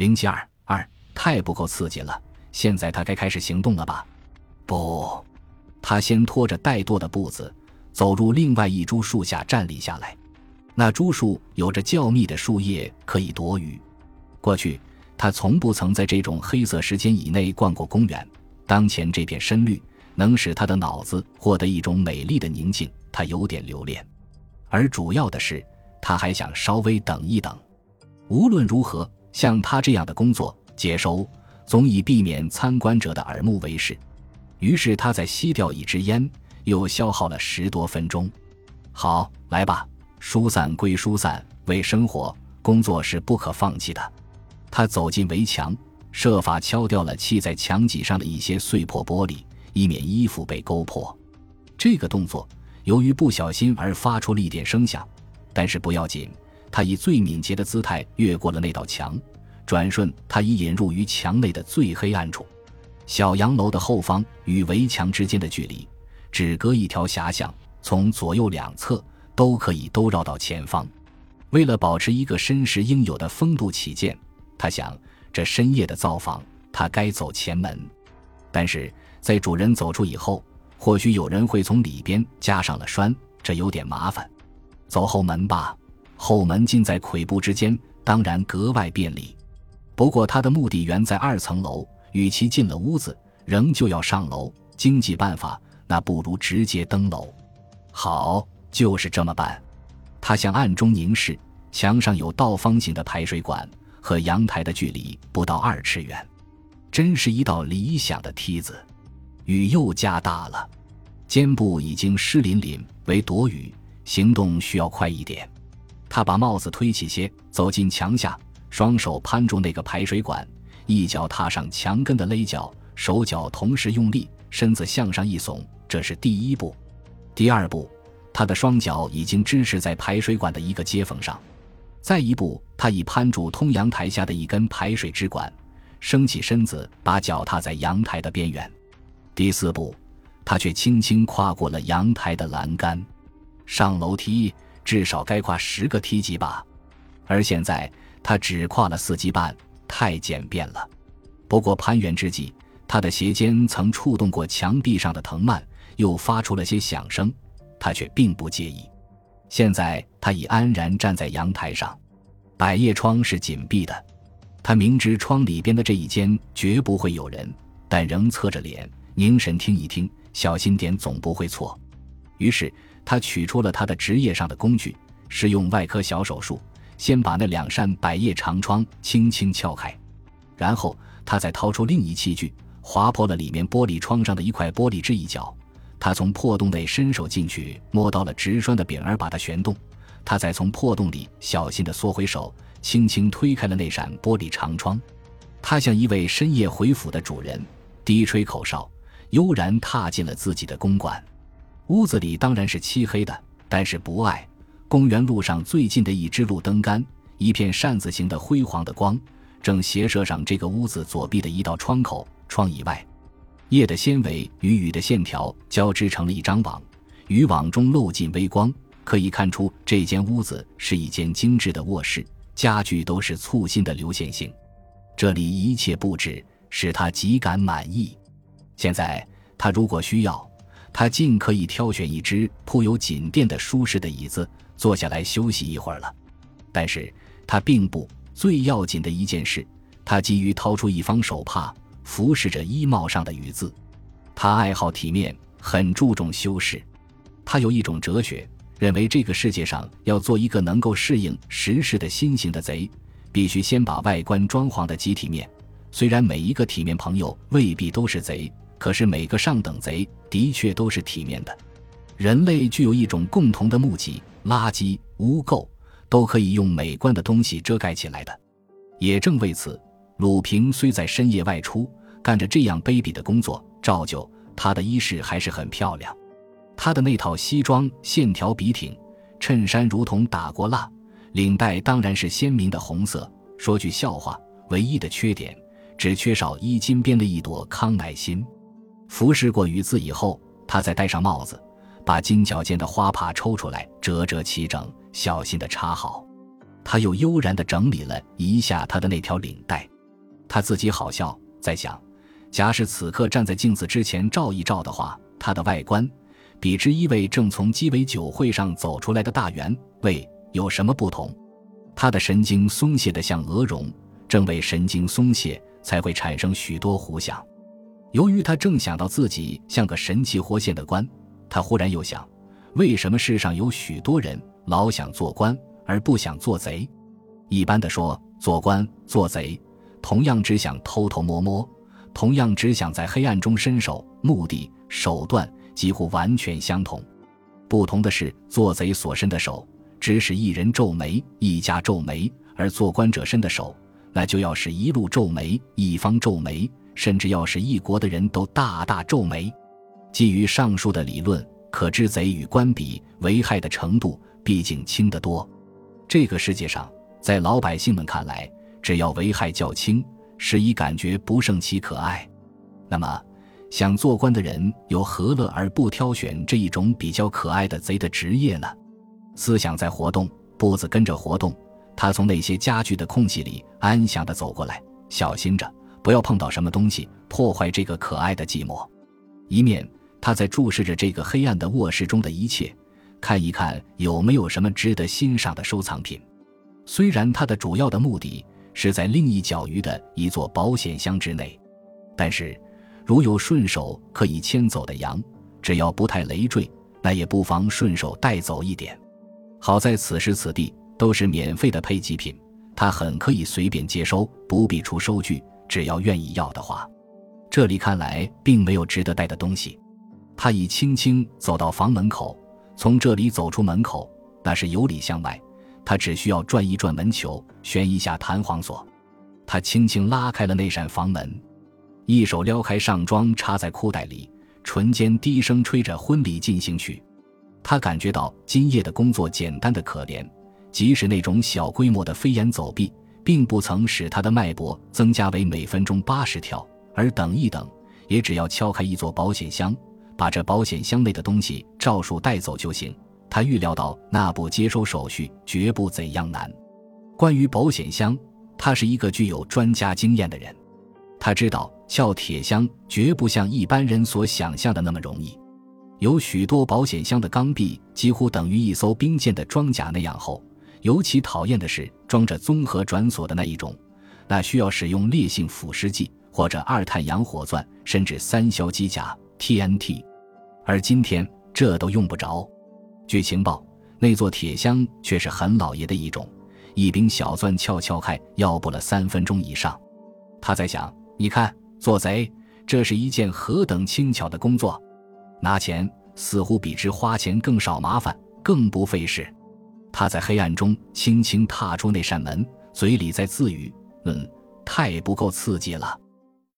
零七二二，太不够刺激了。现在他该开始行动了吧？不，他先拖着怠惰的步子走入另外一株树下站立下来。那株树有着较密的树叶，可以躲雨。过去他从不曾在这种黑色时间以内逛过公园。当前这片深绿能使他的脑子获得一种美丽的宁静，他有点留恋。而主要的是，他还想稍微等一等。无论如何，像他这样的工作接收，总以避免参观者的耳目为是。于是他在吸掉一支烟，又消耗了十多分钟。好，来吧，疏散归疏散，为生活工作是不可放弃的。他走进围墙，设法敲掉了砌在墙脊上的一些碎破玻璃，以免衣服被勾破。这个动作由于不小心而发出了一点声响，但是不要紧。他以最敏捷的姿态越过了那道墙，转瞬他已引入于墙内的最黑暗处。小洋楼的后方与围墙之间的距离只隔一条狭巷，从左右两侧都可以都绕到前方。为了保持一个绅士应有的风度起见，他想这深夜的造访，他该走前门。但是在主人走出以后，或许有人会从里边加上了栓，这有点麻烦。走后门吧。后门近在跬步之间，当然格外便利。不过他的目的原在二层楼，与其进了屋子，仍旧要上楼，经济办法，那不如直接登楼。好，就是这么办。他向暗中凝视，墙上有倒方形的排水管，和阳台的距离不到二尺远，真是一道理想的梯子。雨又加大了，肩部已经湿淋淋，为躲雨，行动需要快一点。他把帽子推起些，走进墙下，双手攀住那个排水管，一脚踏上墙根的勒脚，手脚同时用力，身子向上一耸，这是第一步。第二步，他的双脚已经支持在排水管的一个接缝上。再一步，他已攀住通阳台下的一根排水支管，升起身子，把脚踏在阳台的边缘。第四步，他却轻轻跨过了阳台的栏杆，上楼梯。至少该跨十个梯级吧，而现在他只跨了四级半，太简便了。不过攀援之际，他的鞋尖曾触动过墙壁上的藤蔓，又发出了些响声，他却并不介意。现在他已安然站在阳台上，百叶窗是紧闭的，他明知窗里边的这一间绝不会有人，但仍侧着脸凝神听一听，小心点总不会错。于是。他取出了他的职业上的工具，是用外科小手术，先把那两扇百叶长窗轻轻撬开，然后他再掏出另一器具，划破了里面玻璃窗上的一块玻璃之一角。他从破洞内伸手进去，摸到了直栓的柄儿，把它旋动。他再从破洞里小心地缩回手，轻轻推开了那扇玻璃长窗。他像一位深夜回府的主人，低吹口哨，悠然踏进了自己的公馆。屋子里当然是漆黑的，但是不碍。公园路上最近的一支路灯杆，一片扇子形的辉煌的光，正斜射上这个屋子左壁的一道窗口。窗以外，叶的纤维与雨的线条交织成了一张网，渔网中漏进微光，可以看出这间屋子是一间精致的卧室，家具都是簇新的流线型。这里一切布置使他极感满意。现在他如果需要。他尽可以挑选一只铺有锦垫的舒适的椅子，坐下来休息一会儿了。但是他并不最要紧的一件事，他急于掏出一方手帕，服侍着衣帽上的雨渍。他爱好体面，很注重修饰。他有一种哲学，认为这个世界上要做一个能够适应时势的新型的贼，必须先把外观装潢的极体面。虽然每一个体面朋友未必都是贼。可是每个上等贼的确都是体面的。人类具有一种共同的目的：垃圾、污垢都可以用美观的东西遮盖起来的。也正为此，鲁平虽在深夜外出，干着这样卑鄙的工作，照旧他的衣饰还是很漂亮。他的那套西装线条笔挺，衬衫如同打过蜡，领带当然是鲜明的红色。说句笑话，唯一的缺点只缺少衣襟边的一朵康乃馨。服侍过鱼字以后，他再戴上帽子，把金角尖的花帕抽出来，折折齐整，小心地插好。他又悠然地整理了一下他的那条领带，他自己好笑，在想：假使此刻站在镜子之前照一照的话，他的外观，比之一位正从鸡尾酒会上走出来的大员喂有什么不同？他的神经松懈得像鹅绒，正为神经松懈，才会产生许多胡想。由于他正想到自己像个神气活现的官，他忽然又想：为什么世上有许多人老想做官？而不想做贼，一般的说，做官做贼，同样只想偷偷摸摸，同样只想在黑暗中伸手，目的手段几乎完全相同。不同的是，做贼所伸的手，只使一人皱眉，一家皱眉；而做官者伸的手，那就要使一路皱眉，一方皱眉，甚至要使一国的人都大大皱眉。基于上述的理论，可知贼与官比，危害的程度毕竟轻得多。这个世界上，在老百姓们看来，只要危害较轻，使以感觉不胜其可爱。那么，想做官的人又何乐而不挑选这一种比较可爱的贼的职业呢？思想在活动，步子跟着活动。他从那些家具的空隙里安详地走过来，小心着不要碰到什么东西，破坏这个可爱的寂寞。一面，他在注视着这个黑暗的卧室中的一切。看一看有没有什么值得欣赏的收藏品。虽然他的主要的目的是在另一角鱼的一座保险箱之内，但是如有顺手可以牵走的羊，只要不太累赘，那也不妨顺手带走一点。好在此时此地都是免费的配给品，他很可以随便接收，不必出收据。只要愿意要的话，这里看来并没有值得带的东西。他已轻轻走到房门口。从这里走出门口，那是由里向外，他只需要转一转门球，旋一下弹簧锁。他轻轻拉开了那扇房门，一手撩开上装，插在裤袋里，唇间低声吹着婚礼进行曲。他感觉到今夜的工作简单的可怜，即使那种小规模的飞檐走壁，并不曾使他的脉搏增加为每分钟八十跳。而等一等，也只要敲开一座保险箱。把这保险箱内的东西照数带走就行。他预料到那部接收手续绝不怎样难。关于保险箱，他是一个具有专家经验的人。他知道撬铁箱绝不像一般人所想象的那么容易。有许多保险箱的钢壁几乎等于一艘兵舰的装甲那样厚。尤其讨厌的是装着综合转锁的那一种，那需要使用烈性腐蚀剂或者二碳氧火钻，甚至三硝机甲 TNT。而今天这都用不着。据情报，那座铁箱却是很老爷的一种，一柄小钻撬撬开要不了三分钟以上。他在想：你看，做贼，这是一件何等轻巧的工作，拿钱似乎比之花钱更少麻烦，更不费事。他在黑暗中轻轻踏出那扇门，嘴里在自语：“嗯，太不够刺激了。”